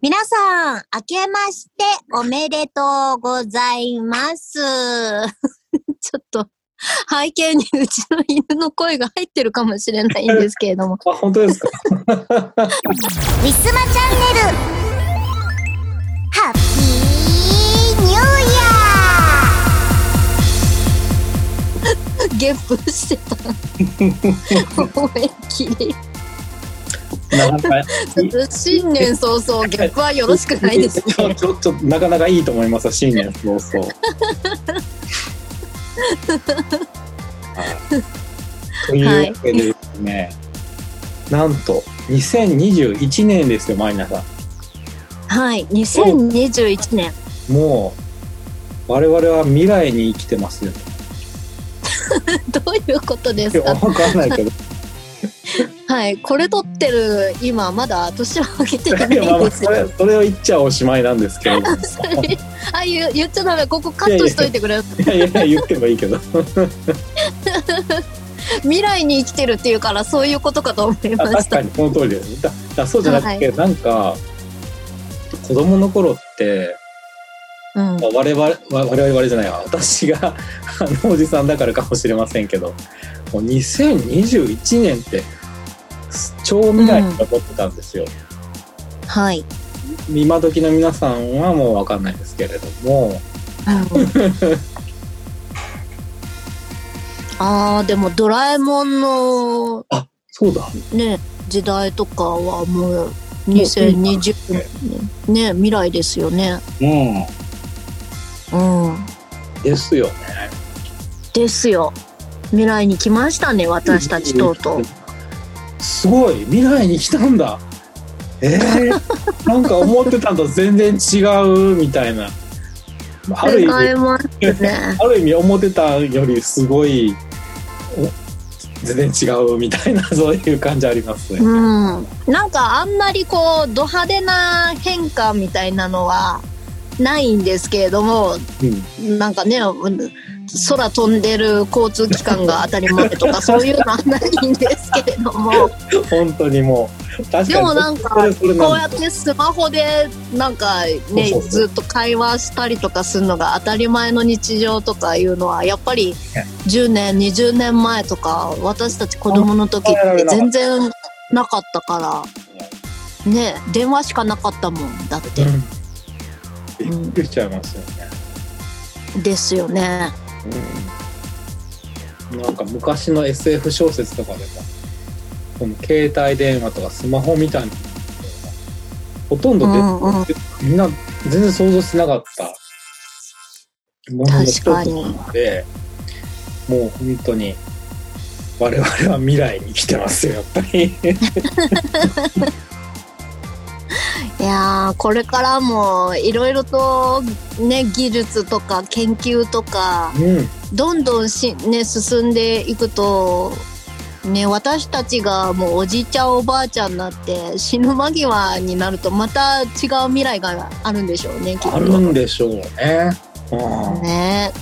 皆さん、明けましておめでとうございます。ちょっと、背景にうちの犬の声が入ってるかもしれないんですけれども。あ、本当ですか？ウィスマチャンネルハッピーニューイヤーゲップしてた。思いっきり。なかなか新年早々、ゲップはよろしくないです。ちょね。ちょちょなかなかいいと思います新年早々はい。というわけでですね、なんと2021年ですよマイナさはい、2021年。んもう我々は未来に生きてますよ。どういうことですか？わかんないけどはい、これ撮ってる今まだ年を明けてないんですよ。それそれを言っちゃおしまいなんですけれど。あ言う言っちゃダメ。ここカットしといてくれいやいや言ってもいいけど。未来に生きてるっていうからそういうことかと思いあました。確かにその通りですだだそうじゃなくて、なんか子供の頃ってうん。まあ我々わ我々じゃないわ。私が あのおじさんだからかもしれませんけどもう2021年って超未来に思ってたんですよ、はい、今時の皆さんはもう分かんないですけれども。あーでも「ドラえもん」のあそうだ。ね時代とかはもう2020年。ね未来ですよね。ううん。んですよね。ですよ。未来に来ましたね私たちとうとう。すごい。未来に来たんだ。えー、なんか思ってたのと全然違うみたいな。ある意味ね。ある意味思ってたよりすごいお全然違うみたいな そういう感じありますね。うん、なんかあんまりこうド派手な変化みたいなのはないんですけれどもうんなんかねうん空飛んでる交通機関が当たり前とかそういうのはないんですけれども。本当にもう。確かにでもなんかこうやってスマホでなんかねずっと会話したりとかするのが当たり前の日常とかいうのはやっぱり10年20年前とか私たち子供の時って全然なかったから。ね電話しかなかったもんだって。うんびっくりしちゃいますよね。ですよねうんなんか昔の SF 小説とかでもこの携帯電話とかスマホみたいなほとんど出て、うんうんみんな全然想像してなかったものの一つなのでもう本当に我々は未来に来てますよやっぱり。いやーこれからもいろいろとね技術とか研究とかうんどんどんし、ね、進んでいくと、ね、私たちがもうおじいちゃんおばあちゃんになって死ぬ間際になるとまた違う未来があるんでしょうねきっあると。んでしょうね。うんね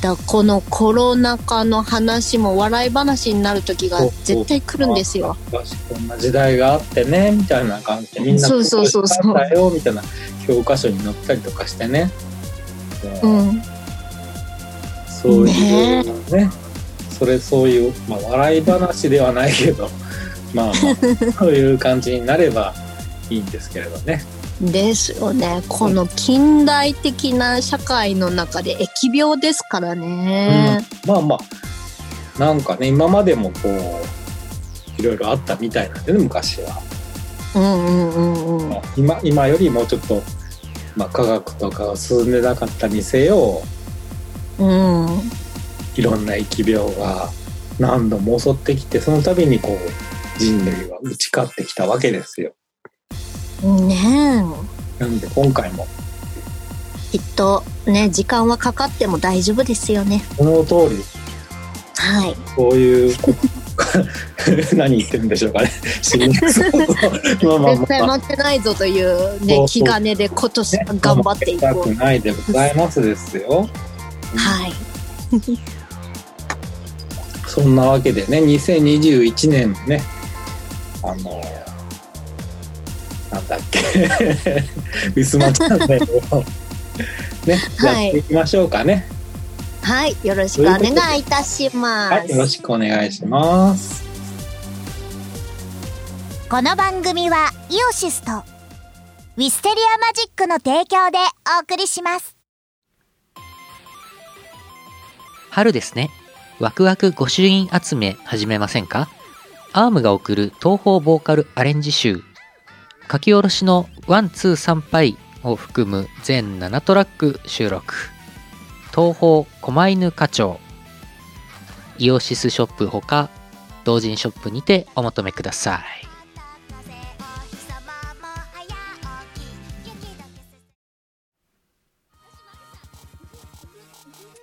だこのコロナ禍の話も笑い話になる時が絶対来るんですよ。昔こんな時代があってねみたいな感じでみんなそうそうそうそう。みたいな教科書に載ったりとかしてね、う、ん。そういうねそれそういう、まあ、笑い話ではないけどまあまあ そういう感じになればいいんですけれどね。ですよね。この近代的な社会の中で疫病ですからね。まあまあなんかね今までもこういろいろあったみたいなんでね昔は。うんうんうんうん。今今よりもうちょっと、まあ、科学とかが進んでなかったにせようん。いろんな疫病が何度も襲ってきてその度にこう人類は打ち勝ってきたわけですよ。ねなんで今回もえ。きっとね、時間はかかっても大丈夫ですよね。この通りはい。そういう 何言ってるんでしょうかね。死にまあまあ絶対まあ負けないぞというね、気兼ねで今年は頑張っていこたう。くないでございますですよ。はい。そんなわけでね、2021年ね、あの、なんだっけウィスマチャンネルをね、はいやっていきましょうかね。はい、よろしくお願いいたします。はい、よろしくお願いします。この番組はイオシスとウィステリアマジックの提供でお送りします春ですね。ワクワク御朱印集め始めませんか？ ARM が送る東方ボーカルアレンジ集。書き下ろしのワン、ツー、サンパイを含む全7トラック収録。東方狛犬課長。イオシスショップほか、同人ショップにてお求めください。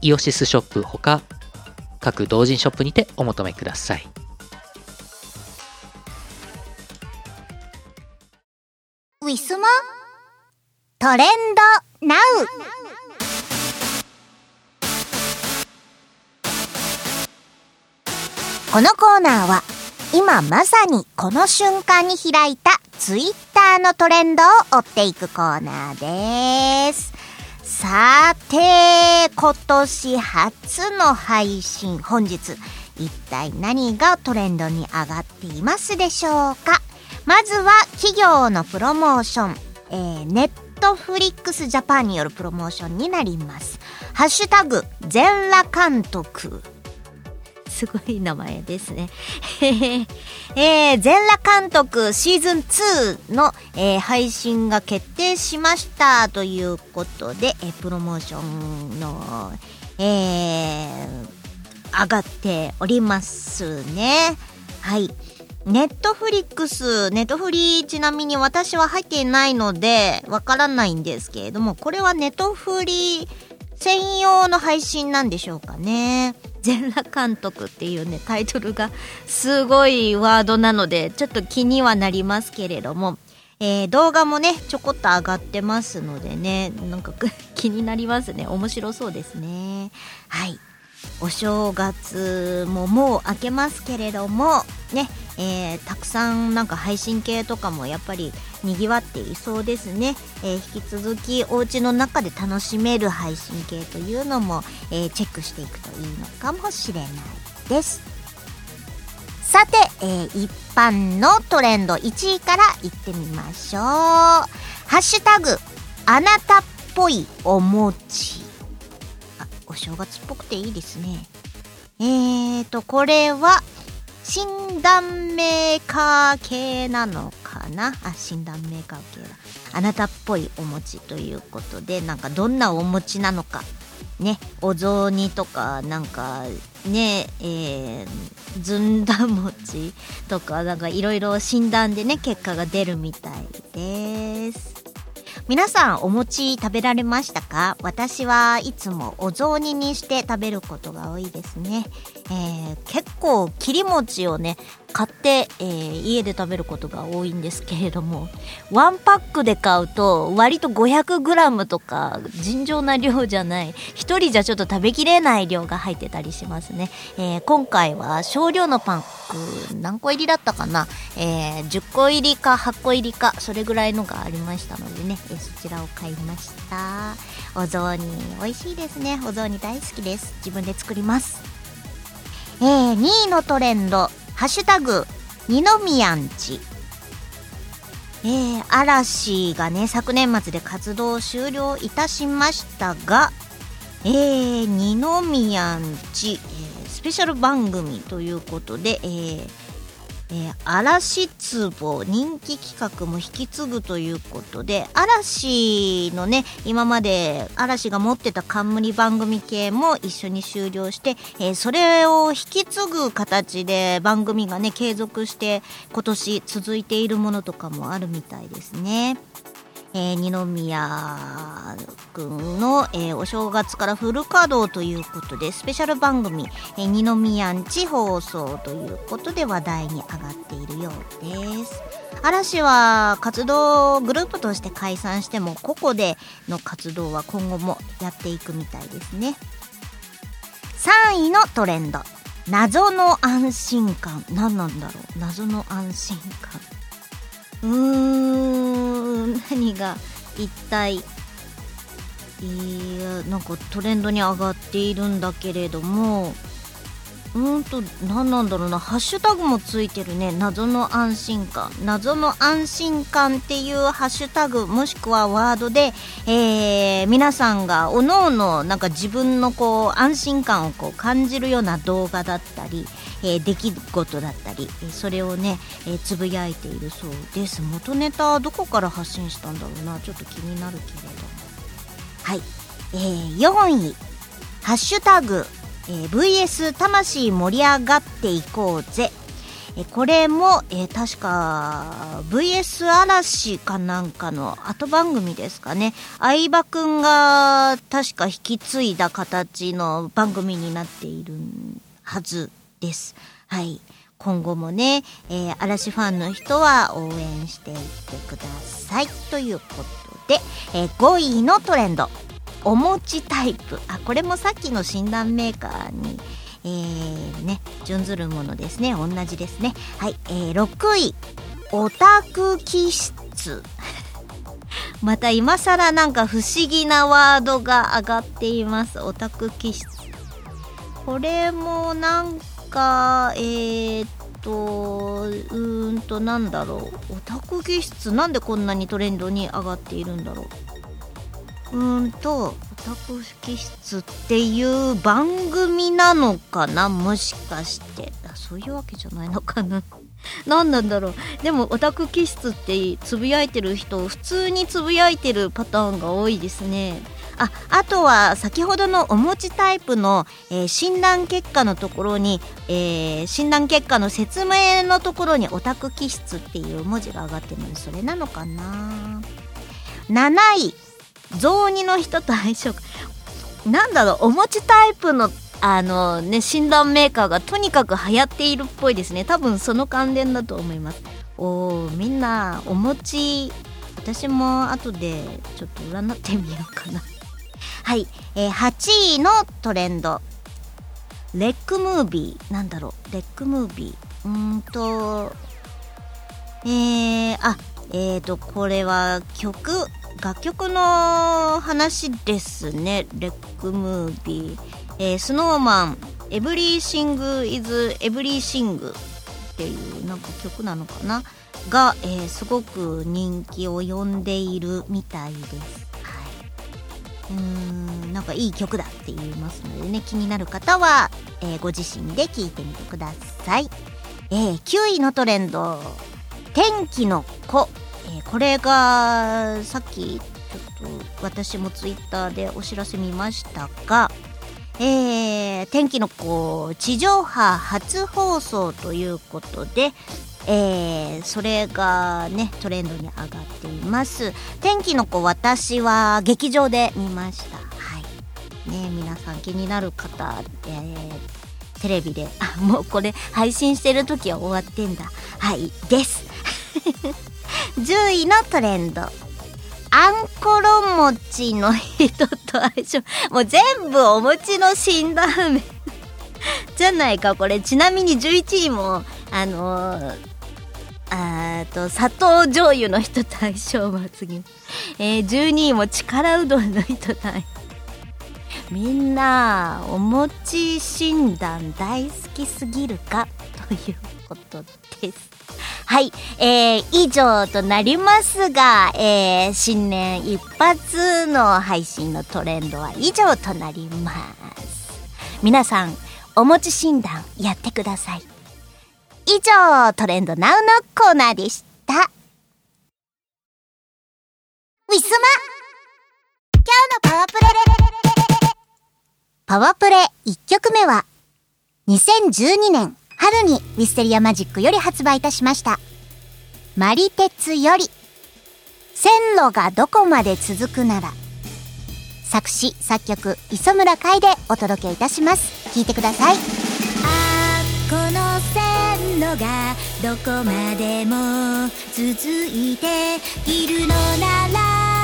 イオシスショップほか各同人ショップにてお求めください。ウィスマトレンドナウ。このコーナーは今まさにこの瞬間に開いたツイッターのトレンドを追っていくコーナーです。さて今年初の配信本日一体何がトレンドに上がっていますでしょうか？まずは企業のプロモーション、えー、ネットフリックスジャパンによるプロモーションになります。ハッシュタグ、全裸監督。すごい名前ですね。えー、全裸監督シーズン2の、えー配信が決定しましたということで、えープロモーションの、えー上がっておりますね。はい。ネットフリックス、ネットフリちなみに私は入っていないのでわからないんですけれども、これはネットフリ専用の配信なんでしょうかね。全裸監督っていうね、タイトルがすごいワードなので、ちょっと気にはなりますけれども、えー動画もね、ちょこっと上がってますのでね、なんか 気になりますね。面白そうですね。はい。お正月ももう明けますけれどもね、えーたくさんなんか配信系とかもやっぱりにぎわっていそうですね、えー引き続きお家の中で楽しめる配信系というのも、えーチェックしていくといいのかもしれないです。さて、え一般のトレンド1位からいってみましょう。ハッシュタグあなたっぽいお餅。正月っぽくていいですね。えーとこれは診断メーカー系なのかな？あ診断メーカー系だ。あなたっぽいお餅ということでなんかどんなお餅なのかね？お雑煮とかなんかねえーずんだ餅とかなんかいろいろ診断でね結果が出るみたいです。皆さんお餅食べられましたか？私はいつもお雑煮にして食べることが多いですね、えー結構切り餅をね買って、えー家で食べることが多いんですけれどもワンパックで買うと割と 500g とか尋常な量じゃない一人じゃちょっと食べきれない量が入ってたりしますね、えー今回は少量のパック何個入りだったかな、えー10個入りか8個入りかそれぐらいのがありましたのでね、えーそちらを買いました。お雑煮美味しいですね。お雑煮大好きです。自分で作ります。えー、2位のトレンド、ハッシュタグ、二宮んち。えー、嵐がね、昨年末で活動終了いたしましたが、えー、二宮んち、えー、スペシャル番組ということで、えー、えー、嵐壺人気企画も引き継ぐということで嵐のね今まで嵐が持ってた冠番組系も一緒に終了して、えー、それを引き継ぐ形で番組がね継続して今年続いているものとかもあるみたいですね。えー、二宮君の、えー、お正月からフル稼働ということでスペシャル番組「えー、二宮んち放送」ということで話題に上がっているようです。嵐は活動グループとして解散しても個々での活動は今後もやっていくみたいですね。3位のトレンド。謎の安心感。何なんだろう。謎の安心感。うーん。何が一体いやなんかトレンドに上がっているんだけれども。うんと何なんだろうな。ハッシュタグもついてるね。謎の安心感。謎の安心感っていうハッシュタグもしくはワードで、えー、皆さんがおのおのなんか自分のこう安心感をこう感じるような動画だったり、えー、出来事だったりそれをね、えー、つぶやいているそうです。元ネタどこから発信したんだろうな。ちょっと気になるけれどもはい、えー、4位ハッシュタグ。えー、VS 魂盛り上がっていこうぜ。えー、これも、えー、確か VS 嵐かなんかの後番組ですかね。相葉くんが確か引き継いだ形の番組になっているはずです。はい。今後もね、えー、嵐ファンの人は応援していってください。ということで、えー、5位のトレンド。お餅タイプ。あこれもさっきの診断メーカーにえー、ね準ずるものですね。同じですね。はい、えー、6位。オタク気質。また今更なんか不思議なワードが上がっています。オタク気質。これもなんかえー、っとうーんとなんだろう。オタク気質。なんでこんなにトレンドに上がっているんだろう。うんとオタク気質っていう番組なのかな？もしかして。そういうわけじゃないのかな？何なんだろう？でもオタク気質ってつぶやいてる人普通につぶやいてるパターンが多いですね。ああとは先ほどのお餅タイプの、えー、診断結果のところに、えー、診断結果の説明のところにオタク気質っていう文字が上がってるのでそれなのかな？7位。雑煮の人と相性なんだろうお餅タイプのあのね診断メーカーがとにかく流行っているっぽいですね。多分その関連だと思います。おーみんなお餅私も後でちょっと占ってみようかな。はい、えー、8位のトレンド。レックムービー。なんだろうレックムービー。うーんとえー、あえーとこれは曲。楽曲の話ですね。レックムービー、えー、スノーマンエブリーシングイズエブリーシングっていうなんか曲なのかな？が、えー、すごく人気を呼んでいるみたいです。はい、うーんなんかいい曲だって言いますのでね。気になる方は、えー、ご自身で聴いてみてください。えー、9位のトレンド「天気の子」えー、これがさっきちょっと私もツイッターでお知らせ見ましたが、えー、天気の子地上波初放送ということで、えー、それがねトレンドに上がっています。天気の子私は劇場で見ました。はい。ね皆さん気になる方、えー、テレビであもうこれ配信してる時は終わってんだはいです 10位のトレンド。あんころ餅の人と相性。もう全部お餅の診断名 じゃないか、これ。ちなみに11位も、あのー、あと、砂糖醤油の人と相性抜群。えー、12位も力うどんの人と相性。みんなお餅診断大好きすぎるかということです。はい、えー、以上となりますが、えー、新年一発の配信のトレンドは以上となります。皆さんお餅診断やってください。以上トレンドナウのコーナーでした。ウィスマパワープレ1曲目は2012年春にウィステリアマジックより発売いたしました。マリテツより。線路がどこまで続くなら。作詞作曲磯村海でお届けいたします。聞いてください。あこの線路がどこまでも続いているのなら。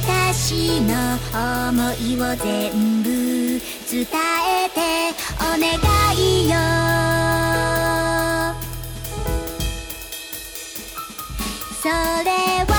私の思いを全部伝えてお願いよ。それは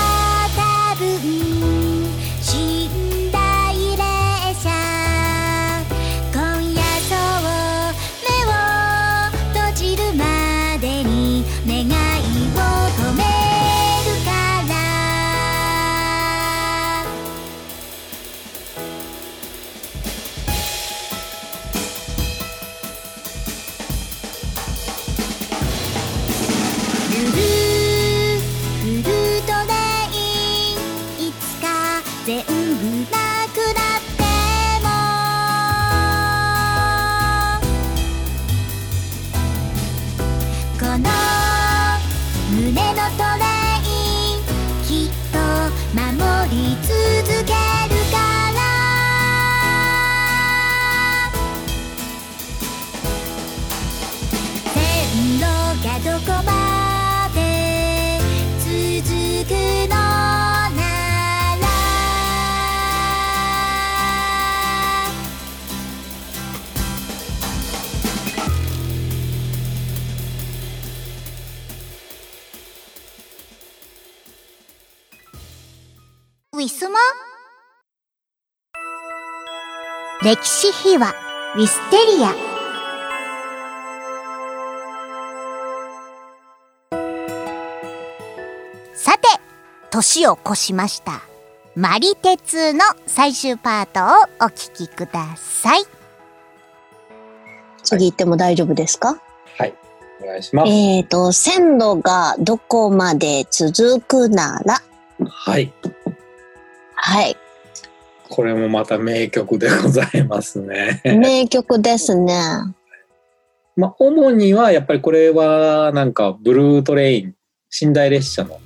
ウィスマ？歴史秘話ウィステリア。年を越しましたマリテツの最終パートをお聞きください次行っても大丈夫ですか？はい。お願いします。えっ、と、線路がどこまで続くなら、はい。はい。これもまた名曲でございますね。名曲ですね。まあ、主にはやっぱりこれはなんかブルートレイン、寝台列車の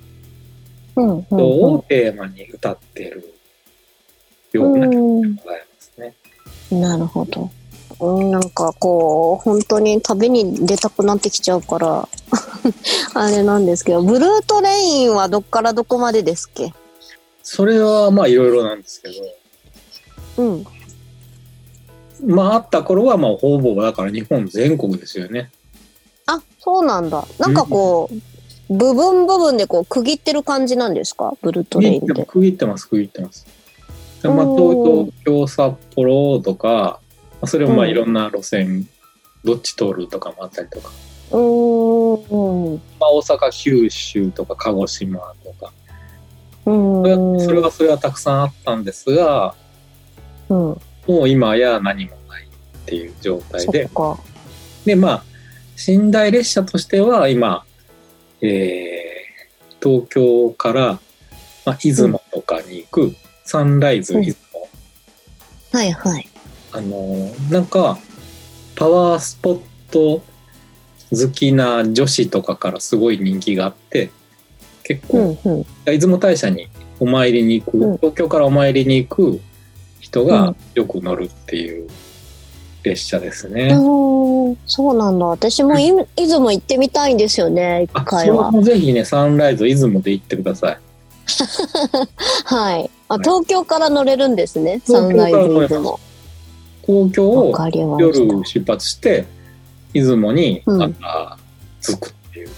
をテーマに歌ってるような曲でございますね。うん。なるほど。うん、なんかこう、本当に旅に出たくなってきちゃうから、あれなんですけど、ブルートレインはどっからどこまでですっけ？それはまあいろいろなんですけど、うん。まああった頃はまあほぼだから日本全国ですよね。あ、そうなんだ。なんかこう、部分部分でこう区切ってる感じなんですか？ブルートレインって。区切ってます、区切ってます。でまあ、東京、札幌とか、まあそれもまあうんいろんな路線、どっち通るとかもあったりとか、うーん。まあ大阪、九州とか鹿児島とか、うそれーん。はそれはそれはたくさんあったんですが、うん。もう今や何もないっていう状態で。で、まあ、寝台列車としては今、えー、東京から、まあ、出雲とかに行く、サンライズ出雲、はいはい。あのーなんか、パワースポット好きな女子とかからすごい人気があって、結う構、んうん。出雲大社にお参りに行く、うん東京からお参りに行く人うがんよく乗るっていう列車ですね。そうなんだ。私もい出雲行ってみたいんですよね、一回は。ぜひね、サンライズ出雲で行ってください。はい。あ、はい東京から乗れるんですね、サンライズ出雲。東京を。夜出発して、出雲にうん朝着くっていう。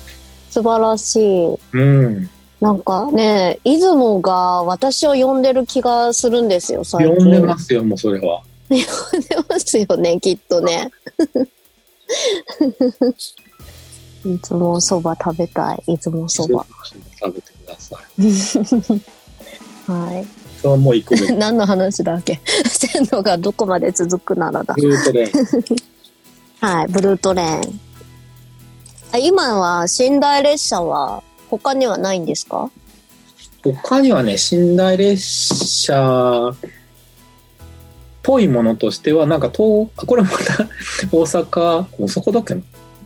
素晴らしい。うん。なんかね、出雲が私を呼んでる気がするんですよ、最近。呼んでますよ、もうそれは。呼んでますよね、きっとね。いつもそば食べたい、いつもそば。食べてください。はい。それはもう行くべき。何の話だっけ？線路がどこまで続くならだ。ルートで。はい、ブルートレーン。あ今は寝台列車は他にはないんですか？他にはね、寝台列車っぽいものとしては、なんか東、あこれまた 大阪、大阪だっけな？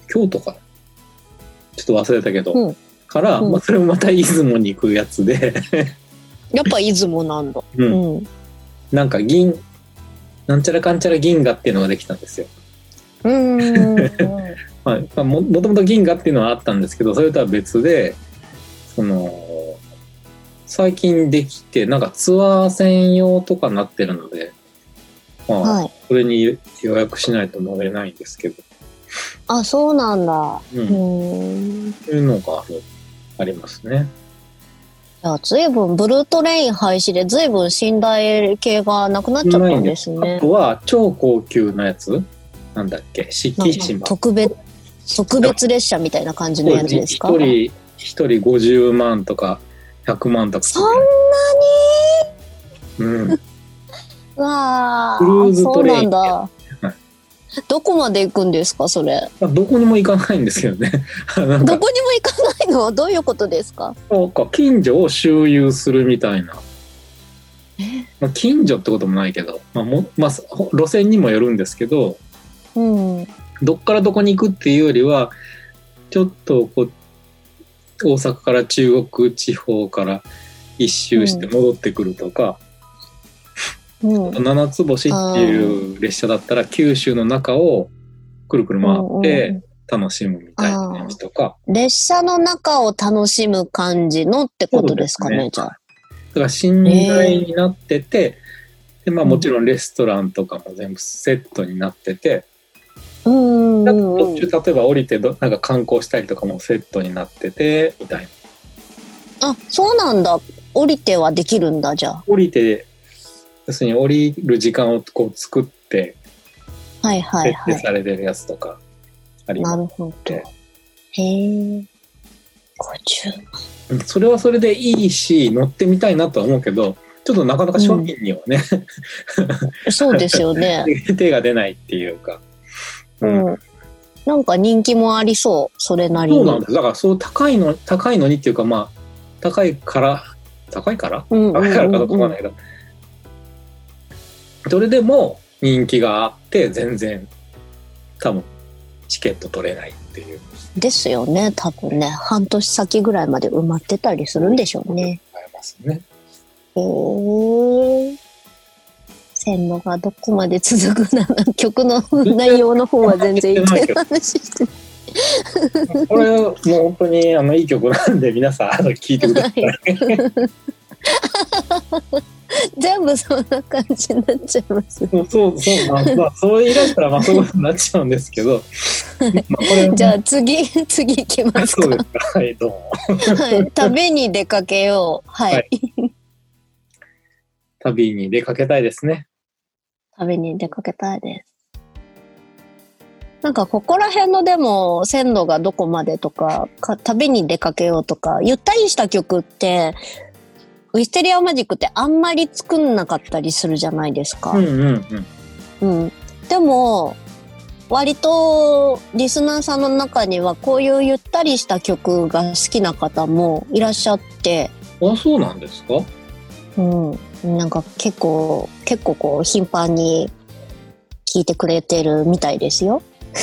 京都かな？ちょっと忘れたけど、うんから、うんまあ、それもまた出雲に行くやつで、やっぱ出雲なんだ。う、うんん。なんか銀、なんちゃらかんちゃら銀河っていうのができたんですよ。うーん。はいまあ、ももともと銀河っていうのはあったんですけどそれとは別でその最近できてなんかツアー専用とかなってるので、まあはい。それに予約しないと乗れないんですけど、あ、そうなんだ。うんうーん。そういうのがありますね。いや、ずいぶん、ブルートレイン廃止でずいぶん寝台系がなくなっちゃったんですねあ。とは超高級なやつなんだっけ？四季島。特別、特別列車みたいな感じのやつですか？一人一人50万とか100万とか。そんなうん。わクルーズーそうトレインなんだはい。どこまで行くんですか、それ？まあどこにも行かないんですけどね。どこにも行かないの？どういうことですか？なんか近所を周遊するみたいな。まあ、近所ってこともないけど、まあもまあ、ほ路線にもよるんですけどうん。どっからどこに行くっていうよりはちょっとこう大阪から中国地方から一周して戻ってくるとか、うん。七つ星っていう列車だったら九州の中をくるくる回って楽しむみたいなやつとか、列車の中を楽しむ感じのってことですかね、ねじゃあ。だから寝台になってて、でまあ、もちろんレストランとかも全部セットになってて、うん。途中例えば降りてどなんか観光したりとかもセットになっててみたいなあ、そうなんだ。降りてはできるんだ、じゃあ。降りて要するに降りる時間をこう作ってはいはい設定はい。されてるやつとかあります、なるほど。へえ。50うんそれはそれでいいし乗ってみたいなとは思うけどちょっとなかなか商品にはね、そうですよね。手が出ないっていうか、ううんん。なんか人気もありそう、それなりに。そうなんですだからそう高いの高いのにっていうかまあ高いから高いから？うんうん高いからかどうかわかんうんないけど、それでも人気があって全然多分チケット取れないっていうですよね、多分ね。半年先ぐらいまで埋まってたりするんでしょうね。ありますね。へえ。線路がどこまで続くなら、曲の内容の方は全然いけない話してる。これもう本当にあのいい曲なんで皆さん聴いてください。全部そんな感じになっちゃいます。そうそうそうまあまあそう言い出したらまあそういうことになっちゃうんですけど、じゃあ次、次行きますかそう。ですかはいどうも。はい。旅に出かけよう。はい。はい旅に出かけたいですね。旅に出かけたいです。なんかここら辺のでも線路がどこまでとかか旅に出かけようとかゆったりした曲ってウィステリアマジックってあんまり作んなかったりするじゃないですか。うんうんうん。うん、でも割とリスナーさんの中にはこういうゆったりした曲が好きな方もいらっしゃって、あそうなんですか？うん、なんか結構結構こう頻繁に聴いてくれてるみたいですよ。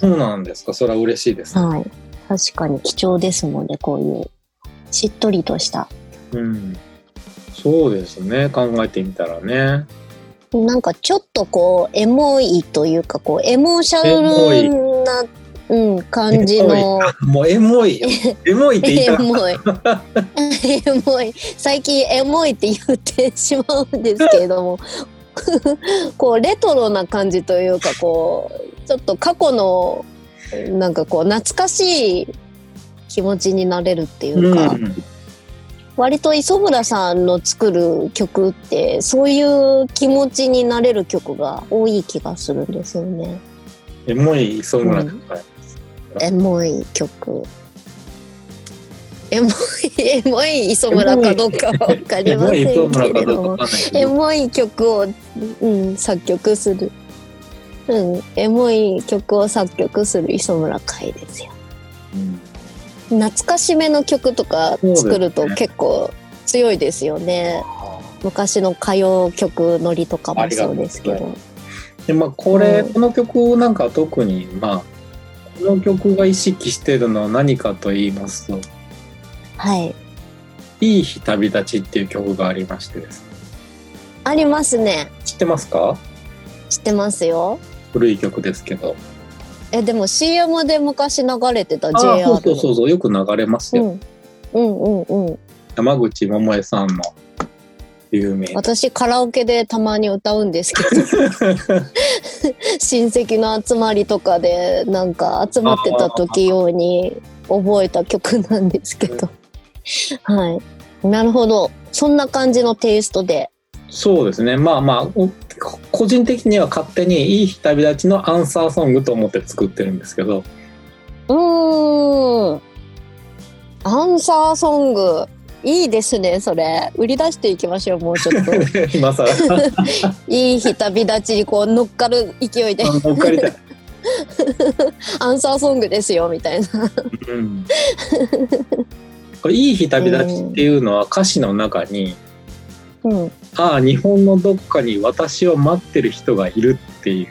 そうなんですか？それは嬉しいですね。はい。確かに貴重ですもんね、こういうしっとりとした。うん。そうですね。考えてみたらね。なんかちょっとこうエモいというかこうエモーシャルなうん、感じの。もうエモいよ。エモいって言たかっモい。エモい。最近エモいって言ってしまうんですけれども、こうレトロな感じというか、こう、ちょっと過去の、なんかこう、懐かしい気持ちになれるっていうか、うん割と磯村さんの作る曲ってそういう気持ちになれる曲が多い気がするんですよね。エモい磯村君がエモい曲。エモい、エモい磯村かどうかはわかりませんけれかども、エモい曲を、うん、作曲する。うん、エモい曲を作曲する磯村海ですよ。うん懐かしめの曲とか作ると結構強いですよね。昔の歌謡曲ノリとかもそうですけど。でまあこれ、うんこの曲なんかは特にまあこの曲が意識しているのは何かと言いますとはい。「いい日旅立ち」っていう曲がありましてですねありますね。知ってますか？知ってますよ。古い曲ですけどえ、でも CM で昔流れてたあ JR あそうそうそうそうよく流れますよ、うん。うんうんうん。山口百恵さんの有名な。私カラオケでたまに歌うんですけど。親戚の集まりとかでなんか集まってた時用に覚えた曲なんですけど。はい。なるほど。そんな感じのテイストでそうですね。まあまあお個人的には勝手に「いい日旅立ち」のアンサーソングと思って作ってるんですけど。うーん。アンサーソング。いいですねそれ。売り出していきましょうもうちょっと。今更。いい日旅立ちにこう乗っかる勢いで。乗っかりたい、アンサーソングですよみたいな。うん、これ「いい日旅立ち」っていうのは歌詞の中にうん「ああ日本のどっかに私を待ってる人がいる」っていう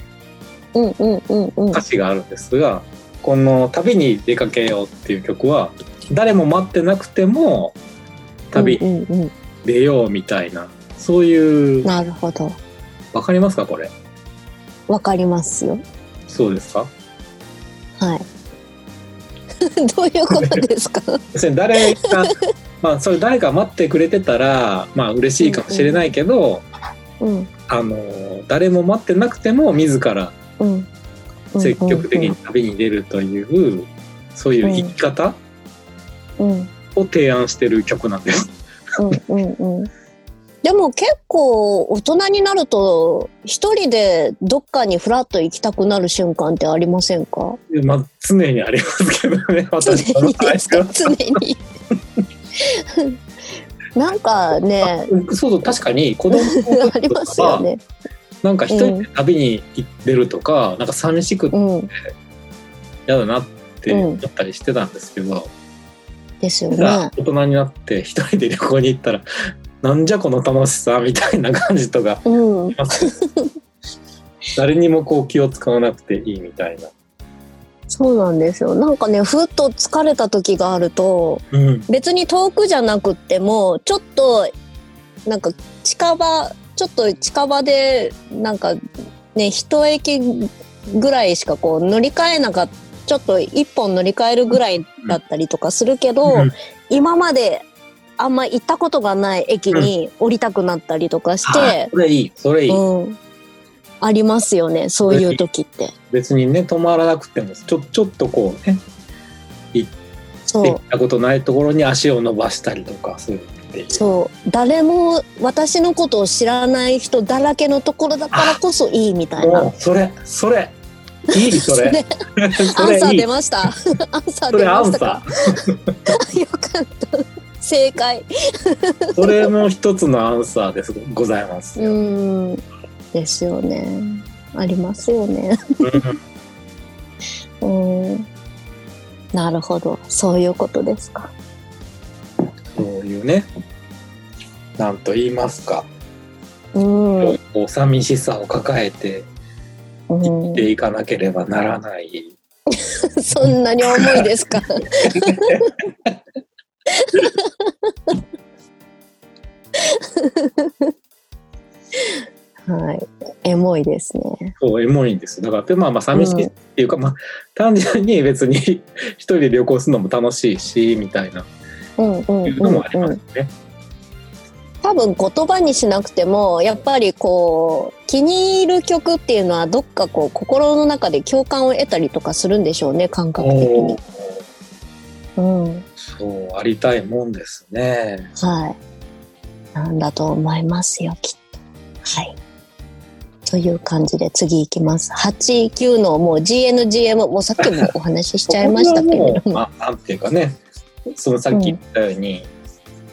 歌詞があるん。ですがこの「旅に出かけよう」っていう曲は誰も待ってなくても旅にうん。うん。出ようみたいなそういうなるほど。わかりますかこれわかりますよ。そうですかはい。どういうことですか誰がまあそれ誰か待ってくれてたらまあ嬉しいかもしれないけど、うん。あの誰も待ってなくても自らうん。積極的に旅に出るという、そういう生き方。を提案してる曲なんです。うん。うん。うん。でも結構大人になると一人でどっかにフラッと行きたくなる瞬間ってありませんか？まあ常にありますけどね常私常に。なんかね、そうそう確かに子供の ありま時とかはすよね。なんか一人で旅に出るとか、なんか寂しくてうん。嫌だなって思ったりしてたんですけど、ですよね。大人になって一人で旅行に行ったら なんじゃこの楽しさみたいな感じとかうん。誰にもこう気を使わなくていいみたいな。そうなんですよ。なんかね、ふっと疲れた時があると、うん、別に遠くじゃなくってもちょっとなんか近場ちょっと近場でなんかね一駅ぐらいしかこう乗り換えなかった。ちょっと一本乗り換えるぐらいだったりとかするけど、うん。今まであんま行ったことがない駅に降りたくなったりとかしあて、それいいそれいい、うん、ありますよねそういう時って。別にね止まらなくてもちょちょっとこうね行ったことないところに足を伸ばしたりとかするそう誰も私のことを知らない人だらけのところだからこそいいみたいなそれそれいいそれアンサー出ました。アンサー出ましたか。サ よかった。正解。ーそれも一つのアンサーですございますうよ、ん。ですよね。ありますよね。うんうん。なるほど。そういうことですか。そういうねなんと言いますか、うん。うん。こう寂しさを抱えて生きていかなければならない、そんなに重いですか。はい。エモいですね。そうエモいんですだからでまあまあ寂しいっていうか、まあ単純に別に 一人で旅行するのも楽しいしみたいなうんうんいうのうんもありますうん。ね、多分言葉にしなくてもやっぱりこう気に入る曲っていうのはどっかこう心の中で共感を得たりとかするんでしょうね感覚的に。うん。そう、ありたいもんですね。はい。なんだと思いますよ、きっと。はい。という感じで次行きます。8、9のもう GNGM、もうさっきもお話ししちゃいましたけれども。もうまあ、なんていうかね、そのさっき言ったように、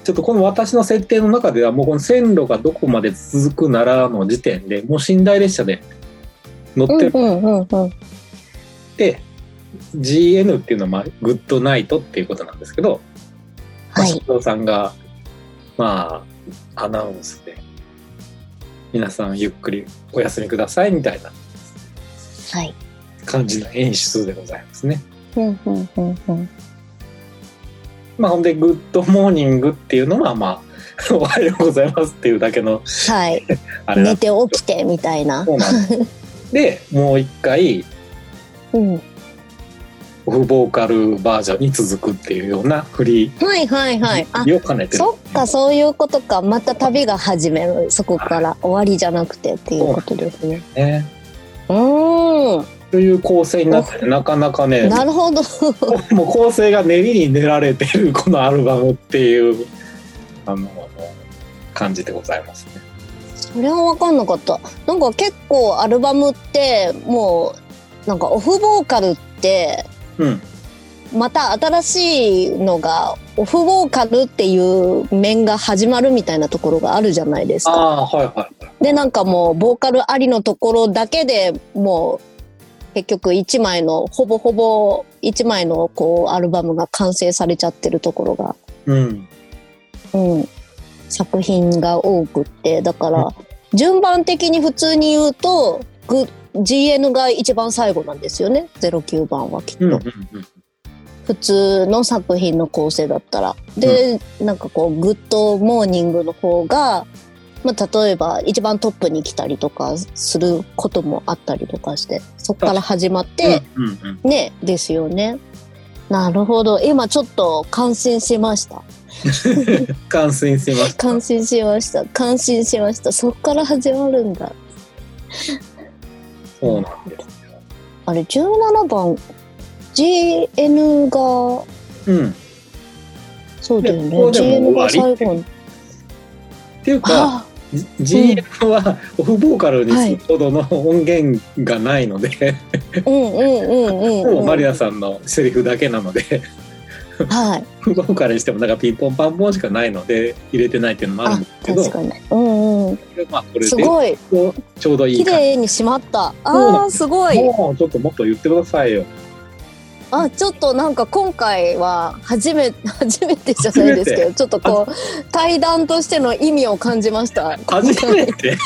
ちょっとこの私の設定の中ではもうこの線路がどこまで続くならの時点でもう寝台列車で乗ってるうんうんうんうん。って、GN っていうのはまあ Good Night っていうことなんですけど、まあはい。社長さんがまあアナウンスで皆さんゆっくりお休みくださいみたいなはい。感じの演出でございますね。うんうんうんうん。まあほんで Good Morning っていうのはまあ おはようございますっていうだけのはい。あれだ寝て起きてみたいな。そうなんです。でもう一回うん。オフボーカルバージョンに続くっていうような振りはいはいはい。あ、を兼ねてる。そっか、そういうことか。また旅が始める。そこから終わりじゃなくてっていうことですね。ね。うーん。という構成になっててなかなかねなるほど。もう構成が練りに練られてるこのアルバムっていうあの感じでございますね。それは分かんなかった。なんか結構アルバムってもうなんかオフボーカルってうん。また新しいのがオフボーカルっていう面が始まるみたいなところがあるじゃないですか。ああはいはいはい。でなんかもうボーカルありのところだけでもう結局1枚のほぼほぼ1枚のこうアルバムが完成されちゃってるところがうん。うん、作品が多くってだから順番的に普通に言うとグ GN が一番最後なんですよね。09番はきっと、うんうんうん。普通の作品の構成だったら。で、なんかこう Good Morning の方が、まあ、例えば一番トップに来たりとかすることもあったりとかしてそこから始まって、うんうんうん。ねですよね。なるほど。今ちょっと感心しました。感心しました。感心しました。感心しました。そっから始まるんだそうなんですよ。あれ17番 GN がうん。そうだよね。でここでも GN が終わり。最後。にっていうかあ GM はオフボーカルにするほどの音源がないので、うんうんうんうん、うん、もうマリアさんのセリフだけなので。はい。オフボーカルにしてもなんかピンポンパンポンしかないので入れてないっていうのもあるあんですけど。確かに。うんうんまあこれですごい。ちょうどいい綺麗にしまった。あーす。ごい。もうちょっともっと言ってくださいよ。あちょっとなんか今回は初め 初めてじゃないですけどちょっとこう対談としての意味を感じました。初めて？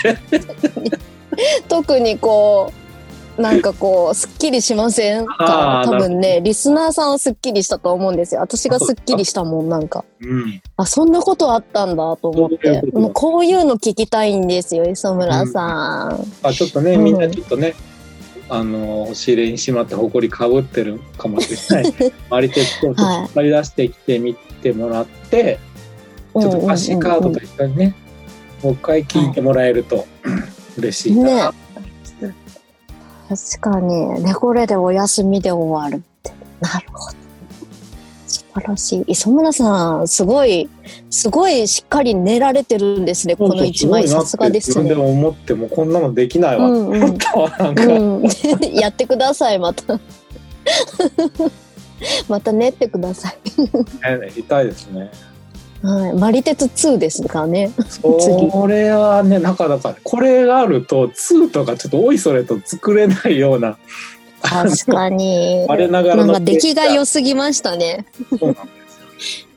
特にこうなんかこうすっきりしませんか？多分ねリスナーさんはすっきりしたと思うんですよ。私がすっきりしたもんなんか。うん。あそんなことあったんだと思っそうもうこういうの聞きたいんですよ磯村さん、あちょっとねうん。みんなちょっとね、あの押し入れにしまって埃かぶってるかもしれない。マリテッドをちょっと引っ張り出してきてみてもらって、ちょっと歌詞カードと一緒にね、もう一回聞いてもらえると、嬉しいな。確かにねこれでお休みで終わるって。なるほど。素晴らしい。磯村さんすごいすごいしっかり練られてるんですねこの一枚。さすがですね。自分でも思ってもこんなのできないわ。やってくださいまた。また練ってください、ね痛いですね。はい、マリテツ2ですからね。それはねなかなかこれがあると2とかちょっとおいそれと作れないような。確かに。我ながらのなんか出来が良すぎましたね。そうなんですよ。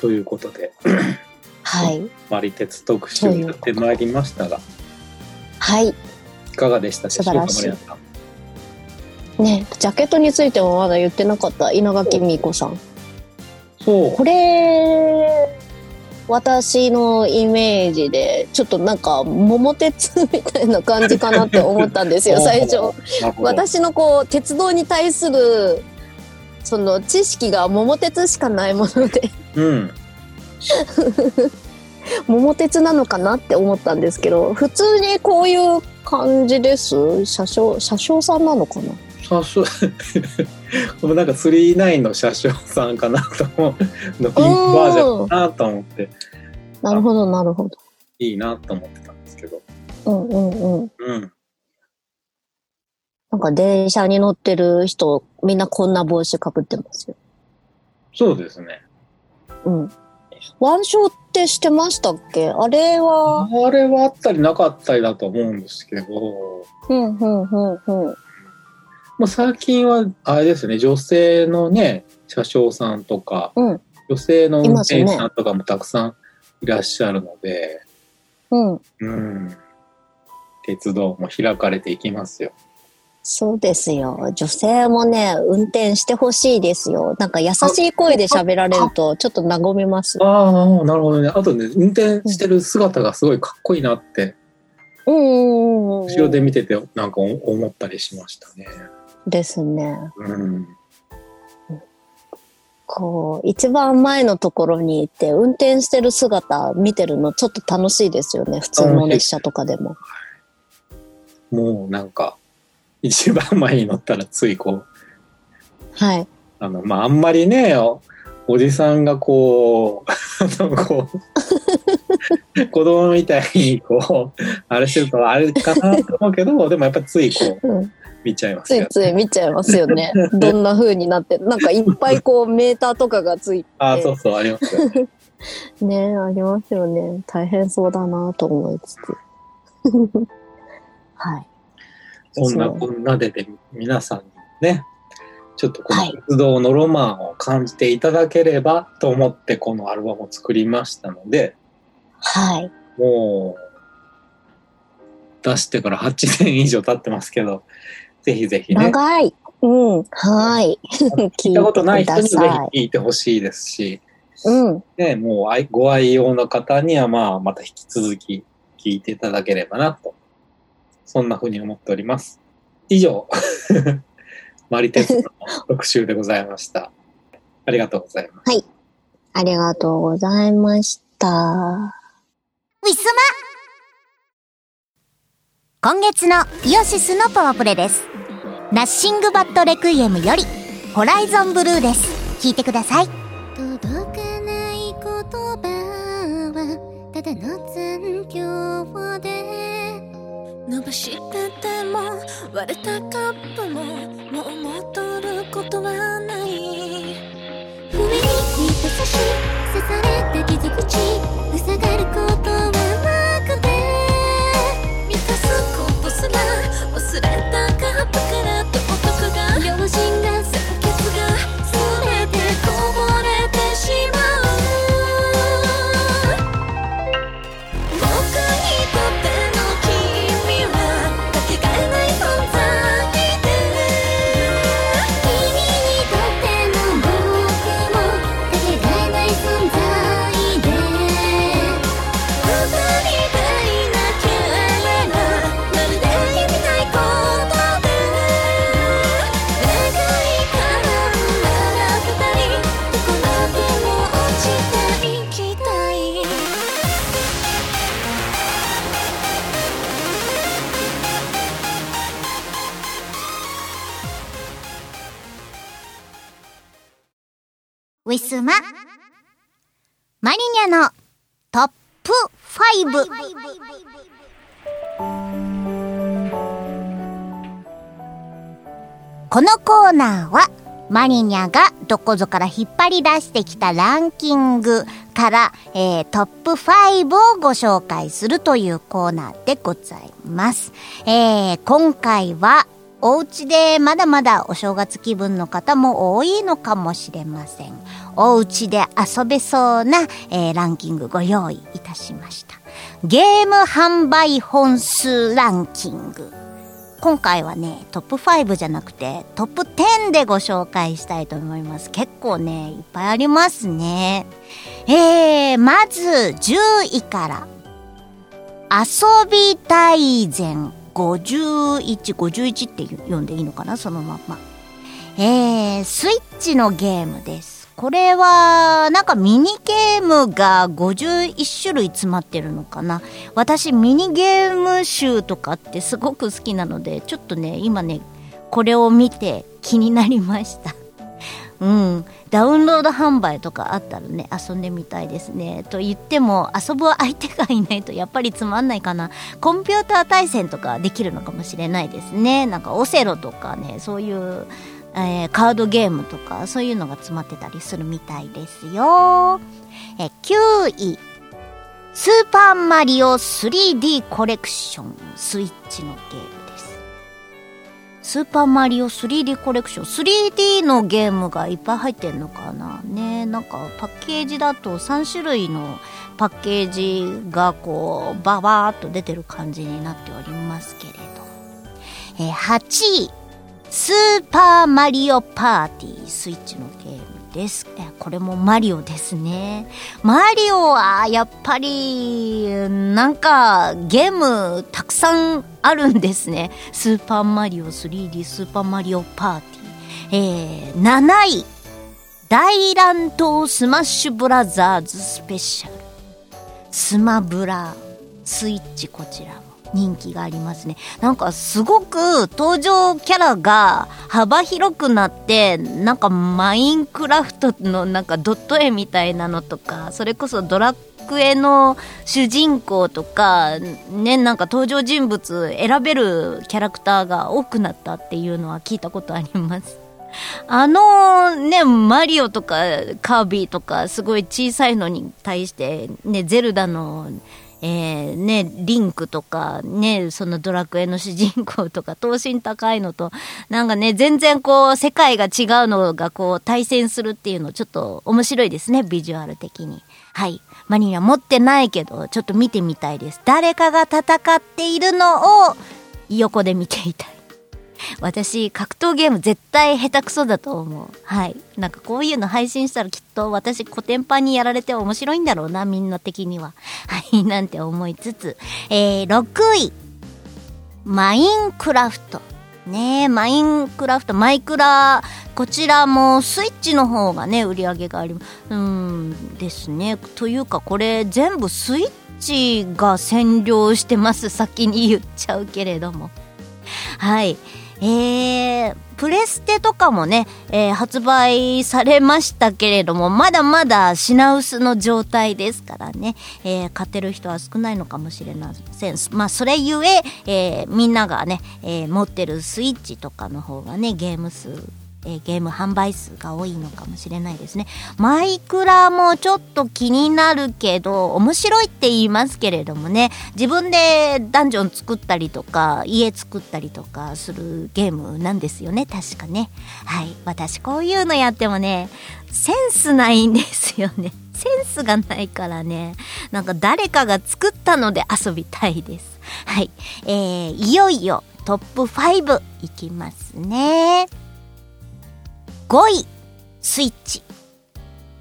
ということで。はい。マリテツ特集やってまいりましたが。はい。いかがでしたでしょうか。ねジャケットについてもまだ言ってなかった稲垣美子さん。そう。これ私のイメージでちょっとなんか桃鉄みたいな感じかなって思ったんですよ。最初。私のこう鉄道に対するその知識が桃鉄しかないもので。うん。桃鉄なのかなって思ったんですけど普通にこういう感じです？車掌車掌さんなのかな？さすこのなんか39の車掌さんかなと思うのピンクバージョンかなと思ってなるほど、なるほど。いいなと思ってたんですけどうんうんうん。うんなんか電車に乗ってる人、みんなこんな帽子かぶってますよ。そうですねうん。腕章ってしてましたっけ？あれは、あれはあったりなかったりだと思うんですけどうんうんうんうん。もう最近はあれですね女性のね車掌さんとか、うん女性の運転手さんとかもたくさんいらっしゃるので、うん。うん、鉄道も開かれていきますよ。そうですよ。女性もね、運転してほしいですよ。なんか優しい声で喋られると、ちょっと和みます。ああなるほどねあとね運転してる姿がすごいかっこいいなってうん。後ろで見ててなんか思ったりしましたね。ですね。うん、こう、一番前のところにいて、運転してる姿見てるのちょっと楽しいですよね。普通の列車とかでも。もうなんか一番前に乗ったらついこうはい。あのまああんまりねおおじさんがこうこう 子供みたいにこうあれしてるとあれかなと思うけどでもやっぱついこううん。見ちゃいますついよ。つい見ちゃいますよね。どんな風になってる。なんかいっぱいこうメーターとかがついて。あそうそうありますよ ね。ねありますよね。大変そうだなと思いつつ。はい。そんなこんなでで皆さんにねちょっとこのはい鉄道のロマンを感じていただければと思ってこのアルバムを作りましたのではい。もう出してから8年以上経ってますけどぜひぜひね長い。うん。は い。聞いたことない人にぜひ聞いてほしいですし、うん。ね、もう愛ご愛用の方にはまあまた引き続き聞いていただければなとそんなふうに思っております以上 マリテスの特集でございましたありがとうございますありがとうございました。ウィスマ今月のイオシスのパワープレです。ナッシングバットレクイエムより、ホライゾンブルーです。聞いてください。届かない言葉はただの残響で伸ばしてても割れたカップももう戻ることはない不意に優し刺された傷口塞がることはなくて満たすことすら忘れたカップからが両ウィスママリニャのトップ5このコーナーはマリニャがどこぞから引っ張り出してきたランキングから、えートップ5をご紹介するというコーナーでございます。えー今回はお家でまだまだお正月気分の方も多いのかもしれません。お家で遊べそうな、えーランキングご用意いたしました。ゲーム販売本数ランキング。今回はね、トップ5じゃなくて、トップ10でご紹介したいと思います。結構ね、いっぱいありますね。えー、まず10位から。遊び大全51、51って読んでいいのかな？そのまんま。えー、スイッチのゲームです。これは、なんかミニゲームが51種類詰まってるのかな私ミニゲーム集とかってすごく好きなので、ちょっとね、今ね、これを見て気になりました。うん。ダウンロード販売とかあったらね、遊んでみたいですね。と言っても、遊ぶ相手がいないとやっぱりつまんないかな。コンピューター対戦とかできるのかもしれないですね。なんかオセロとかね、そういう、えーカードゲームとか、そういうのが詰まってたりするみたいですよ。え9位。スーパーマリオ 3D コレクションスイッチのゲームです。スーパーマリオ 3D コレクション 3D のゲームがいっぱい入ってんのかなねなんかパッケージだと3種類のパッケージがこうババーっと出てる感じになっておりますけれど、えー8位スーパーマリオパーティースイッチのゲームです。これもマリオですね。マリオはやっぱりなんかゲームたくさんあるんですね。スーパーマリオ 3D スーパーマリオパーティー。えー、7位大乱闘スマッシュブラザーズスペシャル。スマブラスイッチこちらも人気がありますね。なんかすごく登場キャラが幅広くなって、なんかマインクラフトのなんかドット絵みたいなのとか、それこそドラクエの主人公とか、ね、なんか登場人物選べるキャラクターが多くなったっていうのは聞いたことあります。あのね、マリオとかカービィとかすごい小さいのに対して、ね、ゼルダの、えーね、リンクとか、ね、そのドラクエの主人公とか、等身高いのと、なんかね、全然こう、世界が違うのがこう、対戦するっていうの、ちょっと面白いですね、ビジュアル的に。はい。マニア持ってないけど、ちょっと見てみたいです。誰かが戦っているのを、横で見ていたい。私、格闘ゲーム絶対下手くそだと思う。はい。なんかこういうの配信したらきっと私コテンパンにやられて面白いんだろうな、みんな的には。はい、なんて思いつつ。えー、6位。マインクラフト。ねえ、マインクラフト、マイクラ、こちらもスイッチの方がね、売り上げがあります。うん、ですね。というか、これ全部スイッチが占領してます。先に言っちゃうけれども。はい。えー、プレステとかもね、えー発売されましたけれども、まだまだ品薄の状態ですからね、えー買ってる人は少ないのかもしれません。まあ、それゆええーみんながね、え持ってるスイッチとかの方がね、ゲーム数、えーゲーム販売数が多いのかもしれないですね。マイクラもちょっと気になるけど、面白いって言いますけれどもね、自分でダンジョン作ったりとか、家作ったりとかするゲームなんですよね、確かね。はい。私こういうのやってもね、センスないんですよね。センスがないからね、なんか誰かが作ったので遊びたいです。はい。えー、いよいよトップ5いきますね。5位、スイッチ。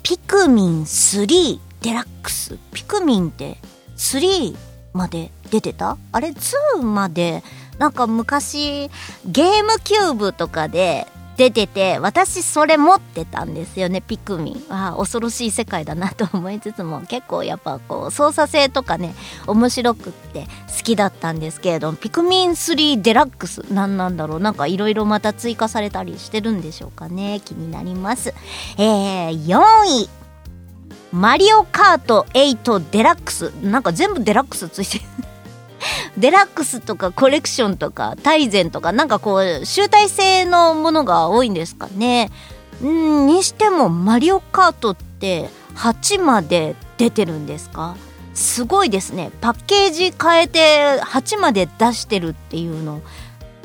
ピクミン3デラックス。ピクミンって3まで出てた？あれ？2まで、なんか昔ゲームキューブとかで出てて、私それ持ってたんですよね、ピクミン。あ、恐ろしい世界だなと思いつつも、結構やっぱこう操作性とかね、面白くって好きだったんですけれども、ピクミン3デラックス、なんなんだろう、なんかいろいろまた追加されたりしてるんでしょうかね、気になります。えー、4位。マリオカート8デラックス。なんか全部デラックスついてる。デラックスとかコレクションとかタイゼンとかなんかこう集大成のものが多いんですかね。うんにしてもマリオカートって8まで出てるんですか？すごいですね。パッケージ変えて8まで出してるっていうの。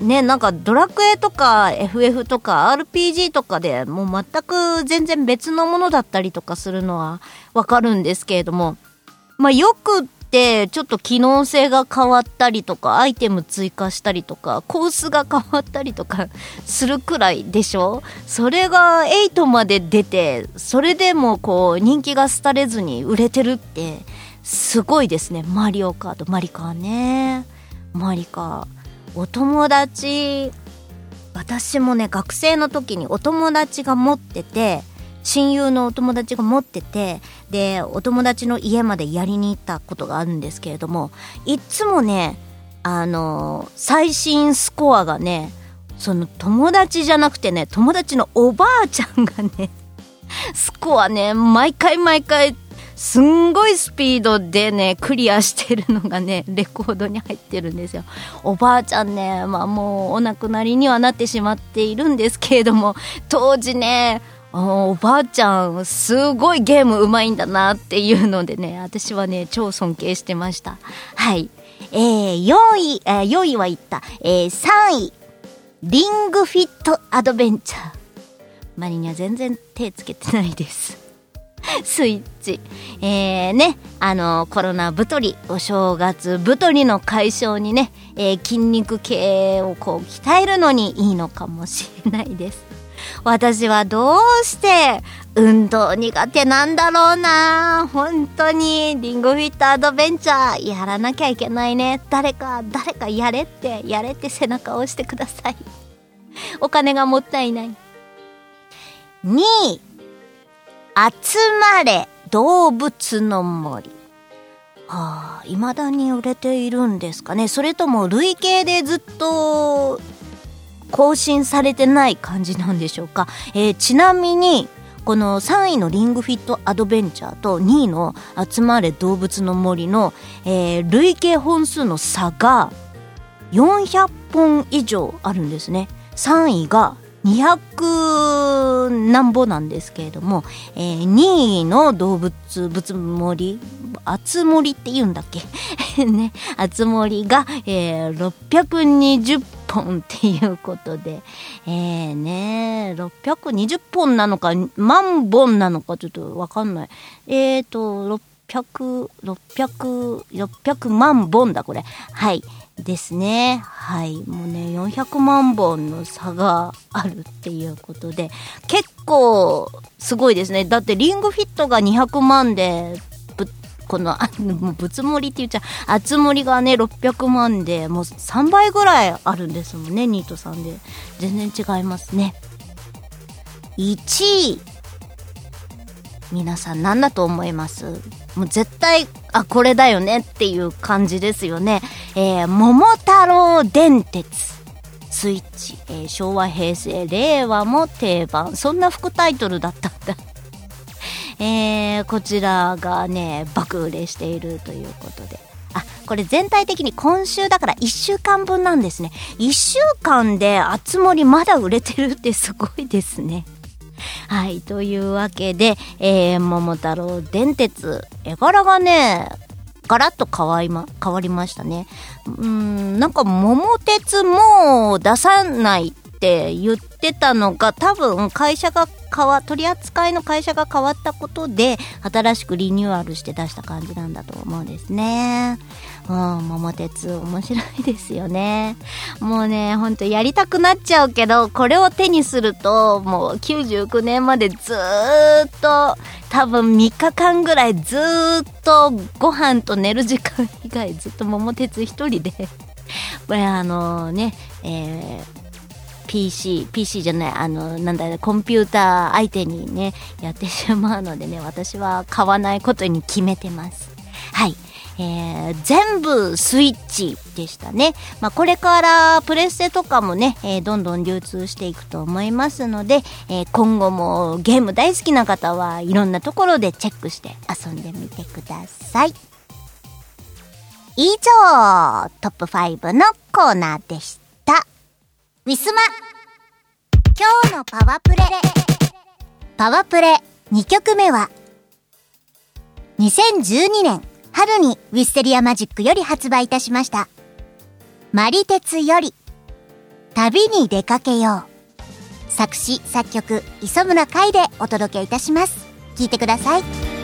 ね、なんかドラクエとか FF とか RPG とかでもう全く全然別のものだったりとかするのはわかるんですけれども、まあよくてちょっと機能性が変わったりとかアイテム追加したりとかコースが変わったりとか するくらいでしょ？それが8まで出てそれでもこう人気が廃れずに売れてるってすごいですね。マリオカートマリカーね。マリカー。お友達私もね学生の時にお友達が持ってて親友のお友達が持っててでお友達の家までやりに行ったことがあるんですけれどもいっつもねあの最新スコアがねその友達じゃなくてね友達のおばあちゃんがね スコアね毎回毎回すんごいスピードでねクリアしてるのがねレコードに入ってるんですよ。おばあちゃんねまあもうお亡くなりにはなってしまっているんですけれども当時ねおばあちゃんすごいゲームうまいんだなっていうのでね私はね超尊敬してました。はい。えー、4位、えー、4位は言った、えー、3位リングフィットアドベンチャー。マリには全然手つけてないです。スイッチ。えー、ね、あの、コロナ太り、お正月太りの解消にね、えー筋肉系をこう鍛えるのにいいのかもしれないです。私はどうして運動苦手なんだろうな本当にリンゴフィットアドベンチャーやらなきゃいけないね。誰か、誰かやれって、やれって背中を押してください。お金がもったいない。2位。集まれ動物の森。はあ、未だに売れているんですかねそれとも累計でずっと更新されてない感じなんでしょうか、えーちなみにこの3位のリングフィットアドベンチャーと2位の集まれ動物の森の、えー累計本数の差が400本以上あるんですね。3位が200何ぼなんですけれども、えー2位の動物物森あつ森って言うんだっけ？ねあつ森が、えー620本っていうことでえー、ね620本なのか万本なのかちょっとわかんないえーと600、600、600万本だ、これ。はい。ですね。はい。もうね、400万本の差があるっていうことで、結構すごいですね。だってリングフィットが200万で、ぶこの、あもうぶつ盛りって言っちゃう、あつ森がね、600万で、もう3倍ぐらいあるんですもんね、ニートさんで。全然違いますね。1位。皆さん何だと思います？もう絶対、あ、これだよねっていう感じですよね。えー、桃太郎電鉄。スイッチ、えー昭和、平成、令和も定番。そんな副タイトルだったんだ。えー、こちらがね、爆売れしているということで。あ、これ全体的に今週だから1週間分なんですね。1週間であつ森まだ売れてるってすごいですね。はい、というわけで、えー、桃太郎電鉄、絵柄がね、ガラッと変わりま、変わりましたね。うーん、なんか桃鉄も出さないって言ってたのが、多分会社が変わ、取り扱いの会社が変わったことで、新しくリニューアルして出した感じなんだと思うんですね。うん、桃鉄面白いですよね。もうね、ほんとやりたくなっちゃうけど、これを手にすると、もう99年までずーっと、多分3日間ぐらいずーっとご飯と寝る時間以外ずっと桃鉄一人で、これあのね、えー PC、PC じゃない、あの、なんだ、コンピューター相手にね、やってしまうのでね、私は買わないことに決めてます。はい。えー全部スイッチでしたね。まあ、これからプレステとかもね、えーどんどん流通していくと思いますので、えー今後もゲーム大好きな方はいろんなところでチェックして遊んでみてください。以上、トップ5のコーナーでした。ウィスマ今日のパワープレパワープレ2曲目は2012年春にウィステリアマジックより発売いたしました。マリテツより旅に出かけよう。作詞作曲磯村海でお届けいたします。聞いてください。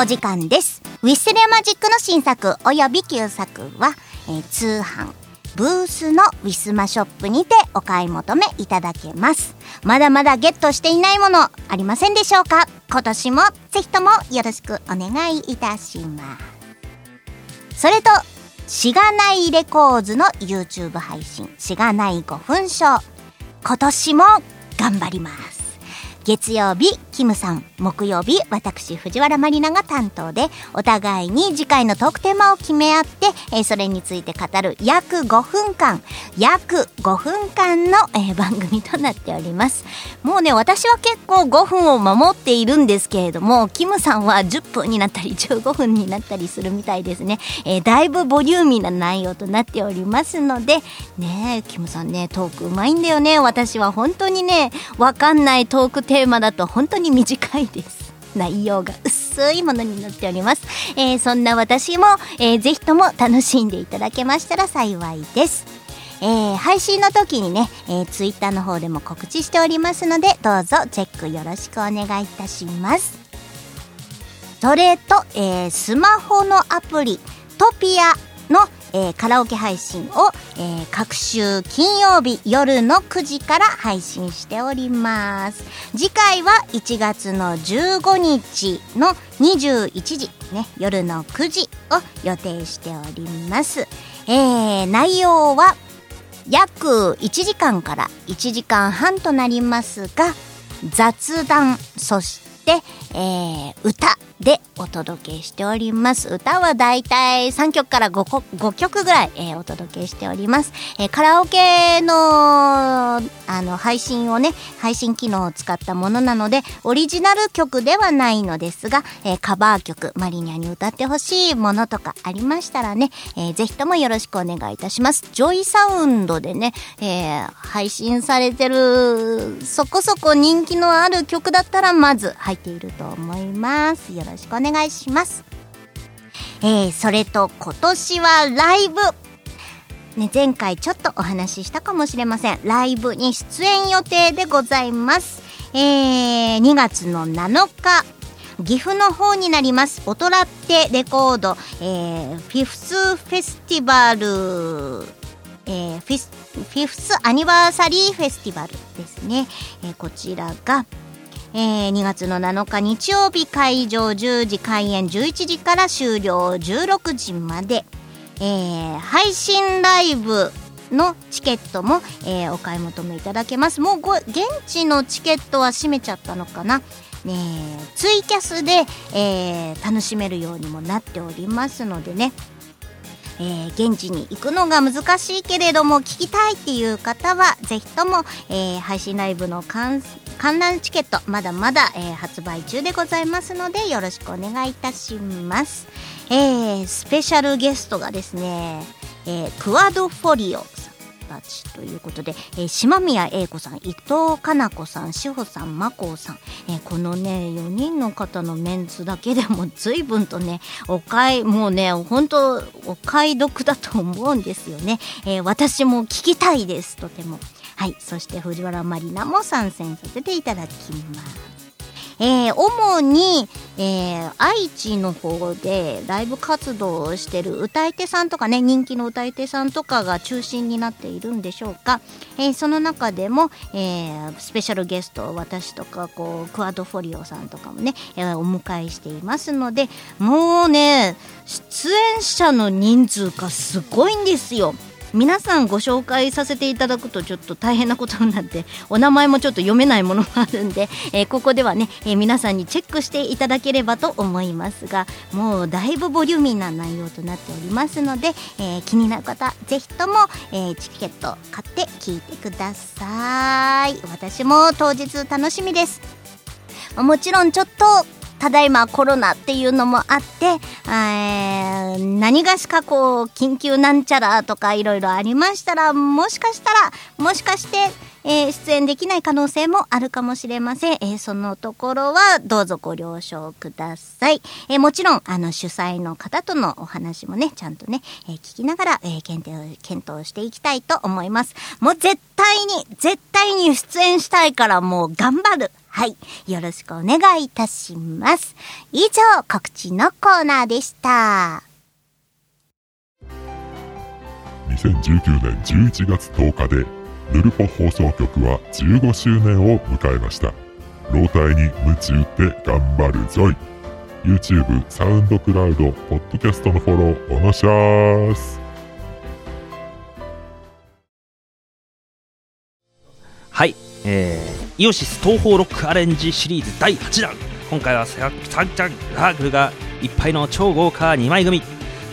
お時間です。ウィッセルマジックの新作および旧作は、えー通販ブースのウィスマショップにてお買い求めいただけます。まだまだゲットしていないものありませんでしょうか？今年もぜひともよろしくお願いいたします。それとしがないレコーズの YouTube 配信しがない5分ショー今年も頑張ります。月曜日キムさん。木曜日私藤原まりなが担当でお互いに次回のトークテーマを決め合って、えーそれについて語る約5分間。約5分間の、えー番組となっております。もうね私は結構5分を守っているんですけれどもキムさんは10分になったり15分になったりするみたいですね、えーだいぶボリューミーな内容となっておりますのでねえキムさんねトークうまいんだよね。私は本当にねわかんないトークテーマだと本当に短いです。内容が薄いものになっております、えーそんな私も、えーぜひとも楽しんでいただけましたら幸いです。えー配信の時にね、えー、ツイッターの方でも告知しておりますのでどうぞチェックよろしくお願いいたします。それと、えースマホのアプリトピアの、えーカラオケ配信を、えー各週金曜日夜の9時から配信しております。次回は1月の15日の21時ね夜の9時を予定しております。えー内容は約1時間から1時間半となりますが雑談そして、えー歌でお届けしております。歌はだいたい3曲から 5, 5曲ぐらい、えーお届けしております、えーカラオケのあの配信をね配信機能を使ったものなのでオリジナル曲ではないのですが、えーカバー曲マリニャに歌ってほしいものとかありましたらね、えーぜひともよろしくお願いいたします。 JOYSOUND でね、えー配信されてるそこそこ人気のある曲だったらまず入っていると思います。よろしくお願いします。えーそれと今年はライブ。ね、前回ちょっとお話ししたかもしれません。ライブに出演予定でございます、えー2月の7日。岐阜の方になります。オトラッテレコード、えーフィフスフェスティバル。えーフィスフィフスアニバーサリーフェスティバルですね、えーこちらが、えー2月の7日日曜日会場10時開演11時から終了16時まで、えー配信ライブのチケットも、えーお買い求めいただけます。もうご現地のチケットは閉めちゃったのかな。ねツイキャスで、えー楽しめるようにもなっておりますのでね。えー現地に行くのが難しいけれども聞きたいっていう方はぜひとも、えー配信ライブの観覧チケットまだまだ、えー発売中でございますのでよろしくお願いいたします、えースペシャルゲストがですね、えークワドフォリオたちということで、えー島宮英子さん伊藤かな子さん志保さん真子さん、えーこのね4人の方のメンツだけでも随分とねお買いもうね本当お買い得だと思うんですよね、えー私も聞きたいですとても。はいそして藤原まりなも参戦させていただきます。えー主に、えー愛知の方でライブ活動をしてる歌い手さんとかね人気の歌い手さんとかが中心になっているんでしょうか、えーその中でも、えスペシャルゲスト私とかこうクワドフォリオさんとかもね、えお迎えしていますのでもうね出演者の人数がすごいんですよ。皆さんご紹介させていただくとちょっと大変なことになってお名前もちょっと読めないものもあるんで、えーここではね、えー皆さんにチェックしていただければと思いますがもうだいぶボリューミーな内容となっておりますので、えー気になる方ぜひとも、えーチケット買って聞いてください。私も当日楽しみです。もちろんちょっとただいまコロナっていうのもあって、えー何がしかこう緊急なんちゃらとかいろいろありましたらもしかしたらもしかして、えー出演できない可能性もあるかもしれません、えーそのところはどうぞご了承ください、えーもちろんあの主催の方とのお話もねちゃんとね、えー聞きながら、えー検討検討していきたいと思いますもう絶対に絶対に出演したいからもう頑張るはい。よろしくお願いいたします。以上、告知のコーナーでした。2019年11月10日でヌルポ放送局は15周年を迎えました。老体に夢中って頑張るぞい。YouTube、サウンドクラウド、ポッドキャストのフォローおのしゃーす。はい、えー、イオシス東方ロックアレンジシリーズ第8弾。今回はササンチャンラークルがいっぱいの超豪華2枚組。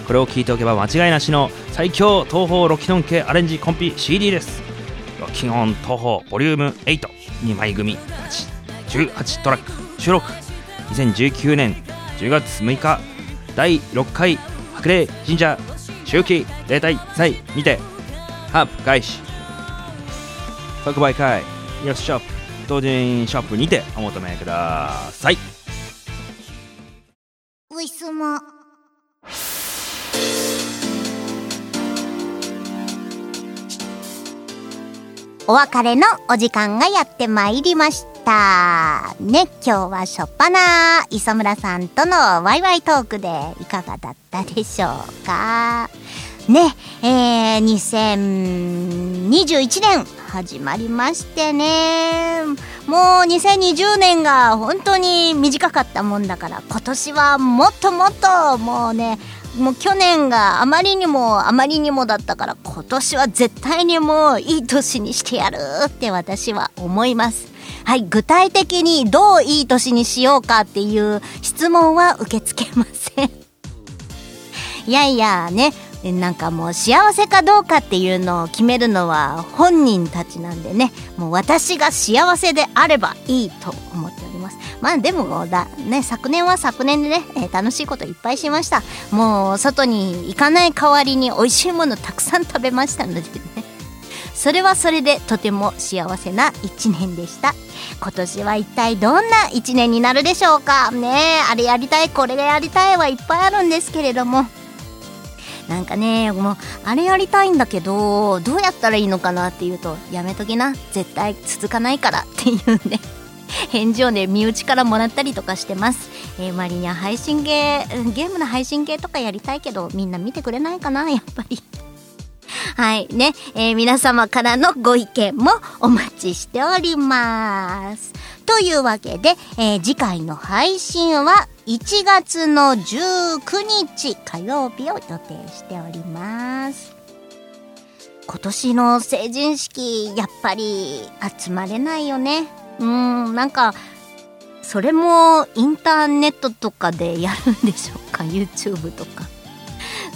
これを聞いておけば間違いなしの最強東方ロキノン系アレンジコンピ CD です。ロキノン東方ボリューム82枚組18トラック収録2019年10月6日第6回白麗神社秋季例大祭にてハープ開始即売会イオシスショップ同人ショップにてお求めくださいういすも。お別れのお時間がやってまいりました。ね、今日はしょっぱな磯村さんとのワイワイトークでいかがだったでしょうか。ね、えー、2021年始まりましてね。もう2020年が本当に短かったもんだから今年はもっともっともうねもう去年があまりにもあまりにもだったから今年は絶対にもういい年にしてやるって私は思います。はい、具体的にどういい年にしようかっていう質問は受け付けません。いやいやね、なんかもう幸せかどうかっていうのを決めるのは本人たちなんでね、もう私が幸せであればいいと思っております。まあでもだ、ね、昨年は昨年でね、えー楽しいこといっぱいしました。もう外に行かない代わりに美味しいものたくさん食べましたのでね。それはそれでとても幸せな一年でした。今年は一体どんな一年になるでしょうか？ねあれやりたいこれやりたいはいっぱいあるんですけれどもなんかねもうあれやりたいんだけどどうやったらいいのかなっていうとやめときな絶対続かないからっていうね返事をね身内からもらったりとかしてます、えー、マリには配信ゲーゲームの配信ゲーとかやりたいけどみんな見てくれないかな やっぱりはいね、えー皆様からのご意見もお待ちしております。というわけで、えー次回の配信は1月の19日火曜日を予定しております。今年の成人式、やっぱり集まれないよね。うん、なんか、それもインターネットとかでやるんでしょうか ?YouTube とか。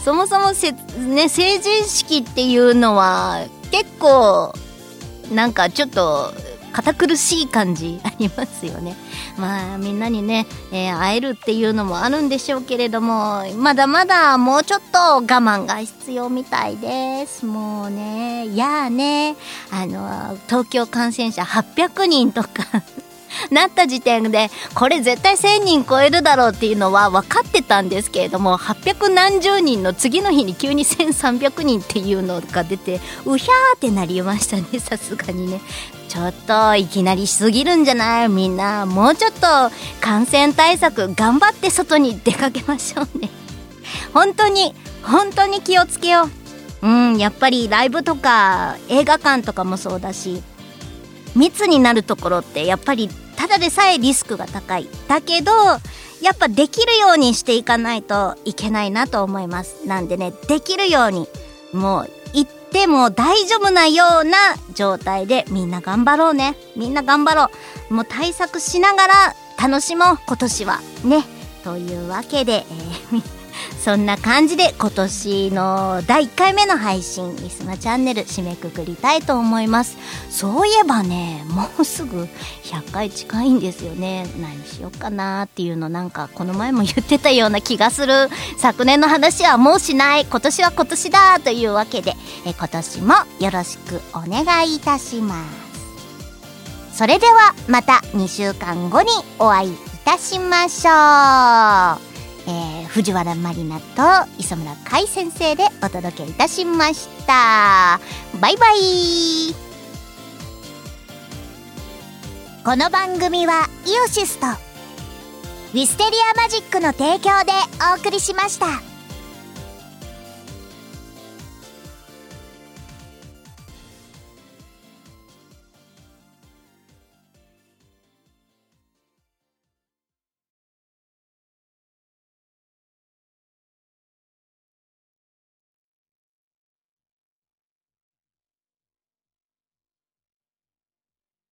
そもそもせ、ね、成人式っていうのは結構なんかちょっと堅苦しい感じありますよね。まあみんなにね、えー会えるっていうのもあるんでしょうけれどもまだまだもうちょっと我慢が必要みたいです。もうねいやあねあの東京感染者800人とか なった時点でこれ絶対1000人超えるだろうっていうのは分かってたんですけれども800何十人の次の日に急に1300人っていうのが出てうひゃーってなりましたねさすがにねちょっといきなりしすぎるんじゃない？みんなもうちょっと感染対策頑張って外に出かけましょうね。本当に本当に気をつけよう。うんやっぱりライブとか映画館とかもそうだし。密になるところってやっぱりただでさえリスクが高い。だけどやっぱできるようにしていかないといけないなと思います。なんでねできるようにもうっても大丈夫なような状態でみんな頑張ろうね。みんな頑張ろう。もう対策しながら楽しもう今年は。ね。というわけで、えーそんな感じで今年の第1回目の配信リスナチャンネル締めくくりたいと思います。そういえばねもうすぐ100回近いんですよね。何しようかなっていうのなんかこの前も言ってたような気がする。昨年の話はもうしない。今年は今年だというわけでえ今年もよろしくお願いいたします。それではまた2週間後にお会いいたしましょう。えー藤原まりなと磯村海先生でお届けいたしましたバイバイこの番組はイオシスとウィステリアマジックの提供でお送りしました。